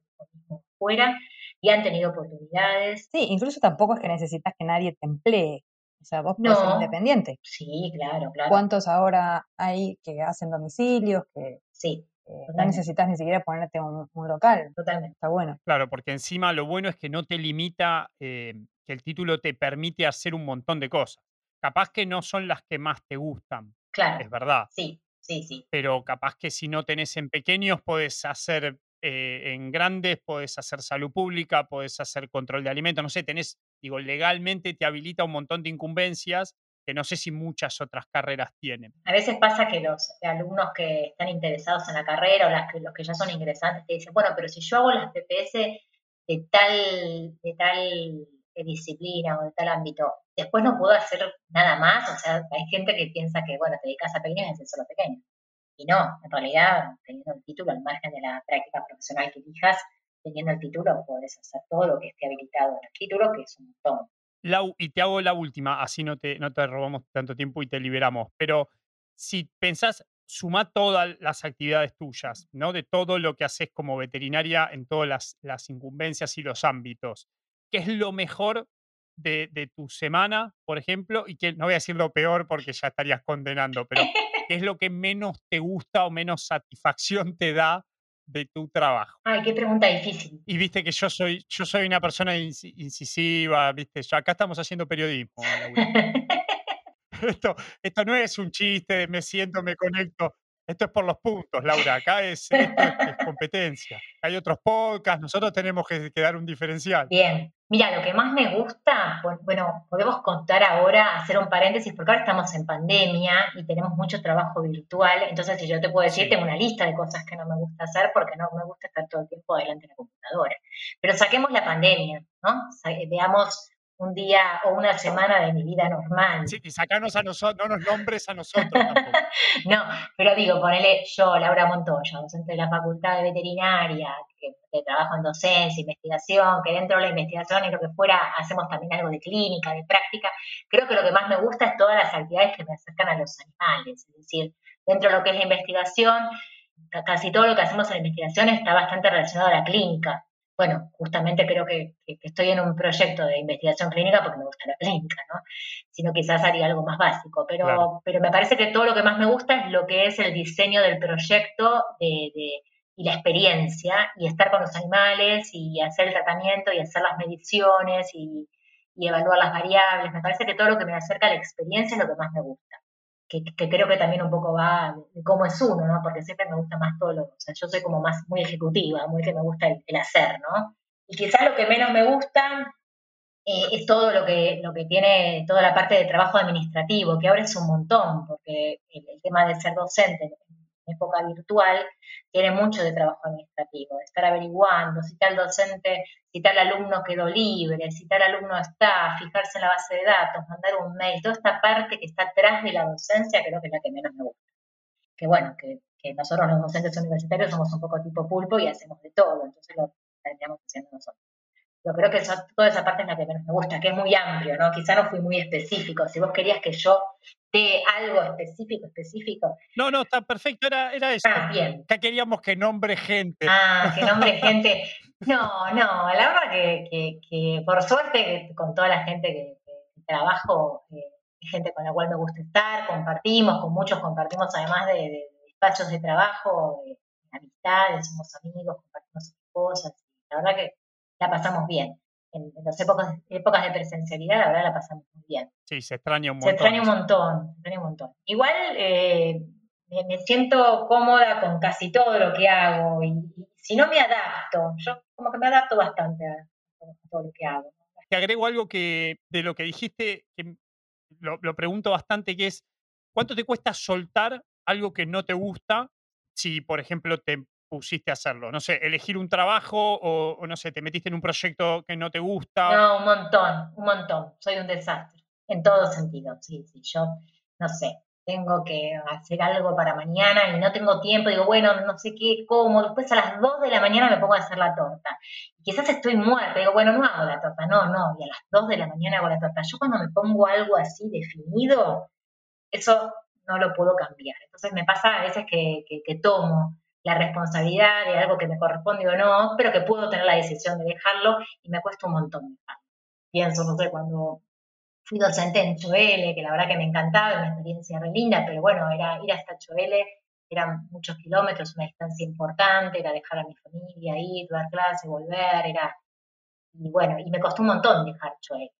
fuera, y han tenido oportunidades. Sí, incluso tampoco es que necesitas que nadie te emplee. O sea, vos puedes ser independiente. Sí, claro, claro. ¿Cuántos ahora hay que hacen domicilios? Que, sí. no necesitas ni siquiera ponerte un, local. Totalmente. Está bueno. Claro, porque encima lo bueno es que no te limita, eh, que el título te permite hacer un montón de cosas. Capaz que no son las que más te gustan, Claro. Es verdad. Sí, sí, sí. Pero capaz que si no tenés en pequeños, podés hacer eh, en grandes, podés hacer salud pública, podés hacer control de alimentos, no sé, tenés, digo, legalmente te habilita un montón de incumbencias que no sé si muchas otras carreras tienen. A veces pasa que los alumnos que están interesados en la carrera o las que, los que ya son ingresantes te dicen, bueno, pero si yo hago las PPS de tal, de tal disciplina o de tal ámbito, después no puedo hacer nada más. O sea, hay gente que piensa que, bueno, te dedicas a pequeños y haces solo pequeños. Y no, en realidad, teniendo el título, al margen de la práctica profesional que elijas, teniendo el título, puedes hacer todo lo que esté habilitado en el título, que es un montón. Lau, y te hago la última, así no te, no te robamos tanto tiempo y te liberamos. Pero si pensás, suma todas las actividades tuyas, ¿no? De todo lo que haces como veterinaria en todas las, las incumbencias y los ámbitos. ¿Qué es lo mejor de, de, tu semana, por ejemplo? Y que no voy a decir lo peor porque ya estarías condenando, pero ¿qué es lo que menos te gusta o menos satisfacción te da de tu trabajo? Ay, qué pregunta difícil. Y viste que yo soy, yo soy una persona incisiva, viste, yo, acá estamos haciendo periodismo. *laughs* esto, esto no es un chiste, me siento, me conecto. Esto es por los puntos, Laura. Acá es, esto es, *laughs* competencia. Hay otros podcasts, nosotros tenemos que, que, dar un diferencial. Bien. Mira, lo que más me gusta, bueno, podemos contar ahora, hacer un paréntesis, porque ahora estamos en pandemia y tenemos mucho trabajo virtual. Entonces, si yo te puedo decir, sí. tengo una lista de cosas que no me gusta hacer porque no me gusta estar todo el tiempo delante de la computadora. Pero saquemos la pandemia, ¿no? Veamos un día o una semana de mi vida normal. Sí, y sacarnos a nosotros, no nos nombres a nosotros tampoco. *laughs* no, pero digo, ponele yo, Laura Montoya, docente de la Facultad de Veterinaria, que, que, trabajo en docencia, investigación, que dentro de la investigación y lo que fuera hacemos también algo de clínica, de práctica. Creo que lo que más me gusta es todas las actividades que me acercan a los animales, es decir, dentro de lo que es la investigación, casi todo lo que hacemos en la investigación está bastante relacionado a la clínica bueno, justamente creo que, que, estoy en un proyecto de investigación clínica porque me gusta la clínica, ¿no? Sino quizás haría algo más básico, pero, claro. pero me parece que todo lo que más me gusta es lo que es el diseño del proyecto de, de, y la experiencia y estar con los animales y hacer el tratamiento y hacer las mediciones y, y evaluar las variables. Me parece que todo lo que me acerca a la experiencia es lo que más me gusta que, que, creo que también un poco va de cómo es uno, ¿no? Porque siempre me gusta más todo lo, o sea, yo soy como más muy ejecutiva, muy que me gusta el, hacer, ¿no? Y quizás lo que menos me gusta eh, es todo lo que, lo que tiene, toda la parte de trabajo administrativo, que ahora es un montón, porque el, tema de ser docente en época virtual tiene mucho de trabajo administrativo, estar averiguando si tal docente, si tal alumno quedó libre, si tal alumno está, fijarse en la base de datos, mandar un mail, toda esta parte que está atrás de la docencia creo que es la que menos me gusta. Que bueno, que, nosotros los docentes universitarios somos un poco tipo pulpo y hacemos de todo, entonces lo estaríamos haciendo nosotros. Yo creo que toda esa parte es la que menos me gusta, que es muy amplio, ¿no? Quizá no fui muy específico. Si vos querías que yo dé algo específico, específico. No, no, está perfecto, era, era eso. Ah, bien. Que queríamos que nombre gente. Ah, que nombre *laughs* gente. No, no, la verdad que, que, que por suerte, con toda la gente que, que trabajo, eh, gente con la cual me gusta estar, compartimos, con muchos compartimos además de, de despachos de trabajo, de, de amistades, somos amigos, compartimos cosas. La verdad que la pasamos bien. En, en las épocas, épocas de presencialidad, la verdad la pasamos muy bien. Sí, se extraña un montón. Se extraña un montón, se extraña un montón. Igual eh, me, me, siento cómoda con casi todo lo que hago y, y, si no me adapto, yo como que me adapto bastante a, a todo lo que hago. Te agrego algo que de lo que dijiste, que lo, lo pregunto bastante, que es, ¿cuánto te cuesta soltar algo que no te gusta si, por ejemplo, te pusiste a hacerlo? No sé, elegir un trabajo o, no sé, te metiste en un proyecto que no te gusta. No, un montón, un montón. Soy un desastre, en todo sentido. Sí, sí, yo, no sé, tengo que hacer algo para mañana y no tengo tiempo, digo, bueno, no sé qué, cómo, después a las 2 de la mañana me pongo a hacer la torta. Quizás estoy muerta, digo, bueno, no hago la torta, no, no, y a las 2 de la mañana hago la torta. Yo cuando me pongo algo así definido, eso no lo puedo cambiar. Entonces me pasa a veces que tomo la responsabilidad de algo que me corresponde o no, pero que puedo tener la decisión de dejarlo y me cuesta un montón dejarlo. Pienso, no sé, cuando fui docente en Choele, que la verdad que me encantaba, una experiencia re linda, pero bueno, era ir hasta Choele, eran muchos kilómetros, una distancia importante, era dejar a mi familia, ir, dar clase, volver, era... Y bueno, y me costó un montón dejar Choele.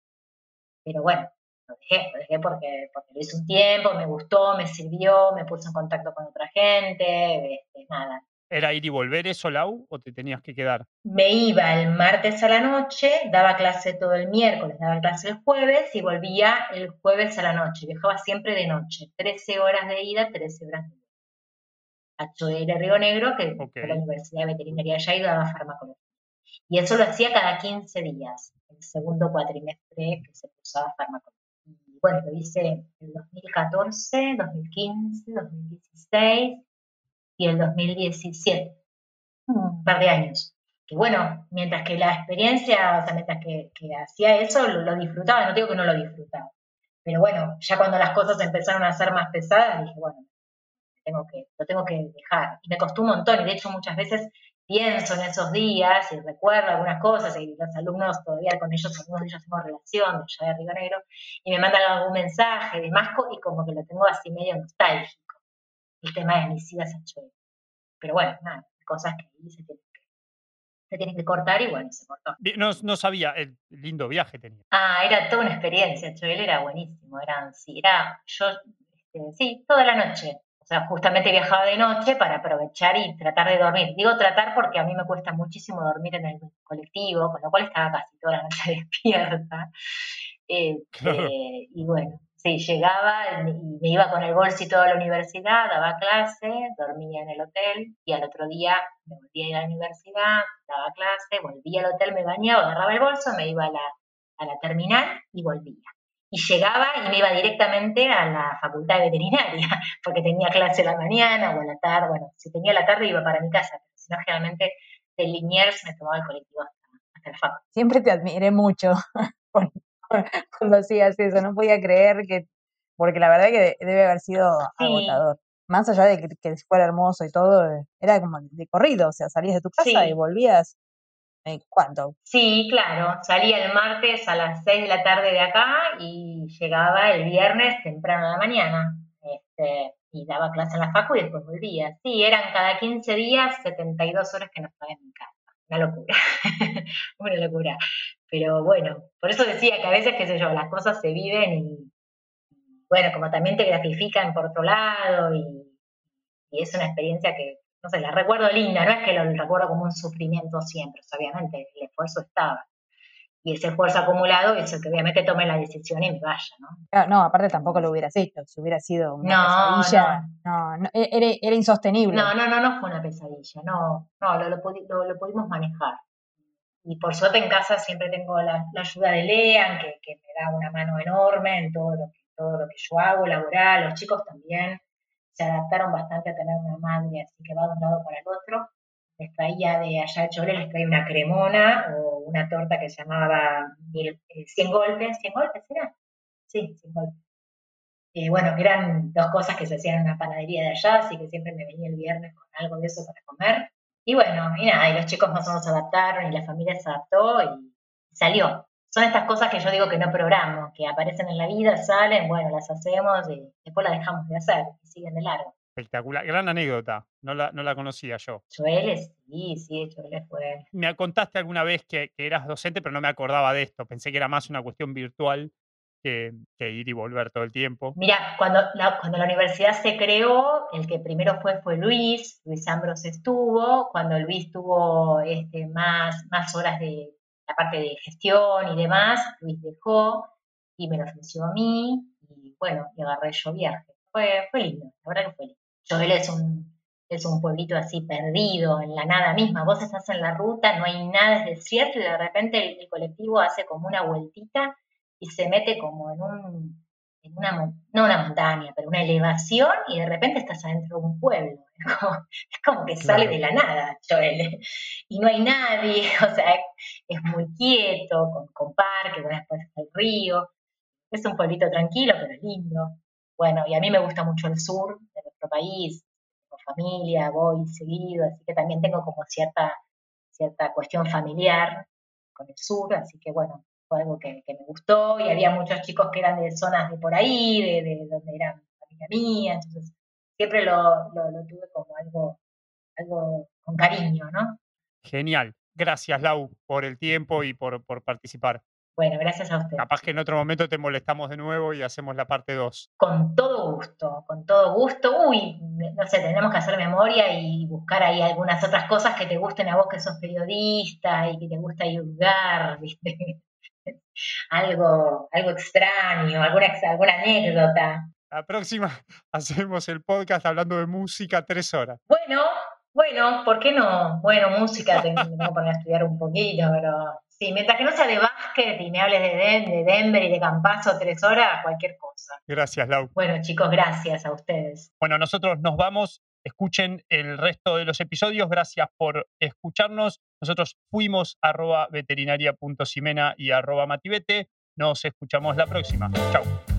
Pero bueno, lo dejé, lo dejé porque, porque lo hice un tiempo, me gustó, me sirvió, me puse en contacto con otra gente, este, nada. ¿Era ir y volver eso, Lau, o te tenías que quedar? Me iba el martes a la noche, daba clase todo el miércoles, daba clase el jueves y volvía el jueves a la noche. Viajaba siempre de noche, 13 horas de ida, 13 horas de vuelta. A Choele Río Negro, que okay. la Universidad de Veterinaria allá y daba farmacología. Y eso lo hacía cada 15 días. el segundo cuatrimestre que se cursaba farmacología. Bueno, lo hice en el 2014, 2015, 2016 y el 2017, un par de años. Que bueno, mientras que la experiencia, o sea, mientras que, hacía eso, lo, disfrutaba, no digo que no lo disfrutaba. Pero bueno, ya cuando las cosas empezaron a ser más pesadas, dije, bueno, tengo que, lo tengo que dejar. Y me costó un montón, y de hecho muchas veces pienso en esos días y recuerdo algunas cosas, y los alumnos todavía con ellos, algunos de ellos tengo relación, ya de Río Negro, y me mandan algún mensaje de Masco y como que lo tengo así medio nostálgico, el tema de mis idas a Chueca. Pero bueno, nada, cosas que se tienen que, se tienen que cortar y bueno, se cortó. No, no sabía, el lindo viaje tenía. Ah, era toda una experiencia, Choel era buenísimo, era, sí, era, yo, este, sí, toda la noche, o sea, justamente viajaba de noche para aprovechar y tratar de dormir. Digo tratar porque a mí me cuesta muchísimo dormir en el colectivo, con lo cual estaba casi toda la noche *laughs* despierta. Este, y bueno, Sí, llegaba y me iba con el bolsito a la universidad, daba clase, dormía en el hotel y al otro día me volvía a ir a la universidad, daba clase, volvía al hotel, me bañaba, agarraba el bolso, me iba a la, a la terminal y volvía. Y llegaba y me iba directamente a la facultad de veterinaria, *laughs* porque tenía clase a la mañana o a la tarde. Bueno, si tenía la tarde iba para mi casa, pero si no, generalmente de Liniers me tomaba el colectivo hasta, hasta la facultad. Siempre te admiré mucho *laughs* cuando hacías eso, no podía creer que, porque la verdad que debe haber sido agotador. Más allá de que, fuera hermoso y todo, era como de corrido, o sea, salías de tu casa y volvías. ¿Cuánto? Sí, claro, salía el martes a las 6 de la tarde de acá y llegaba el viernes temprano de la mañana. Este, y daba clase en la facu y después volvía. Sí, eran cada 15 días 72 horas que no estaba en casa. Una locura, *laughs* una locura. Pero bueno, por eso decía que a veces, qué sé yo, las cosas se viven y, bueno, como también te gratifican por otro lado y, es una experiencia que, no sé, la recuerdo linda, no es que lo recuerdo como un sufrimiento siempre, obviamente el esfuerzo estaba. Y ese esfuerzo acumulado es el que obviamente tome la decisión y me vaya, ¿no? no, aparte tampoco lo hubieras hecho, si hubiera sido una pesadilla, no, no, e, era, insostenible. No, no, no, no fue una pesadilla, no, no, lo, lo pudimos manejar y por suerte en casa siempre tengo la, ayuda de Lean, que, me da una mano enorme en todo lo, que, todo lo que yo hago, laboral, los chicos también se adaptaron bastante a tener una madre, así que va de un lado para el otro. Les traía de allá de Chole, les traía una cremona o una torta que se llamaba 100 eh, golpes, ¿100 golpes era? Sí, 100 golpes. Bueno, eran dos cosas que se hacían en una panadería de allá, así que siempre me venía el viernes con algo de eso para comer. Y bueno, y nada, y los chicos más o menos se adaptaron y la familia se adaptó y salió. Son estas cosas que yo digo que no programo, que aparecen en la vida, salen, bueno, las hacemos y después las dejamos de hacer y siguen de largo. Espectacular, gran anécdota, no la, no la conocía yo. Joel, sí, sí, Joel fue. Me contaste alguna vez que, que, eras docente, pero no me acordaba de esto, pensé que era más una cuestión virtual que, ir y volver todo el tiempo. Mira, cuando la, cuando la universidad se creó, el que primero fue fue Luis, Luis Ambros estuvo, cuando Luis tuvo este, más, más horas de la parte de gestión y demás, Luis dejó y me lo ofreció a mí y bueno, y agarré yo viaje. Fue, fue lindo, la verdad que fue lindo. Joel es un, es un pueblito así perdido, en la nada misma. Vos estás en la ruta, no hay nada, es desierto y de repente el colectivo hace como una vueltita y se mete como en un, en una, no una montaña, pero una elevación y de repente estás adentro de un pueblo. *laughs* Es como, que sale de la nada, Joel. Y no hay nadie, *laughs* o sea, es muy quieto, con, con parque, después está el río. Es un pueblito tranquilo, pero lindo. Bueno, y a mí me gusta mucho el sur de nuestro país, tengo familia, voy seguido, así que también tengo como cierta, cierta cuestión familiar con el sur, así que bueno, fue algo que, me gustó y había muchos chicos que eran de zonas de por ahí, de, donde eran familia mía, entonces siempre lo, tuve como algo, algo con cariño, ¿no? Genial. Gracias, Lau, por el tiempo y por, por participar. Bueno, gracias a usted. Capaz que en otro momento te molestamos de nuevo y hacemos la parte 2. Con todo gusto, con todo gusto. Uy, no sé, tenemos que hacer memoria y buscar ahí algunas otras cosas que te gusten a vos que sos periodista y que te gusta ayudar, *laughs* ¿viste? *laughs* algo, algo extraño, alguna, alguna anécdota. La próxima *laughs* hacemos el podcast hablando de música tres horas. Bueno, bueno, ¿por qué no? Bueno, música, *laughs* tengo que poner a estudiar un poquito, pero Sí, mientras que no sea de básquet y me hables de, Den- de Denver y de Campazo tres horas, cualquier cosa. Gracias, Lau. Bueno, chicos, gracias a ustedes. Bueno, nosotros nos vamos. Escuchen el resto de los episodios. Gracias por escucharnos. Nosotros fuimos arroba veterinaria.simena y arroba matibete. Nos escuchamos la próxima. Chau.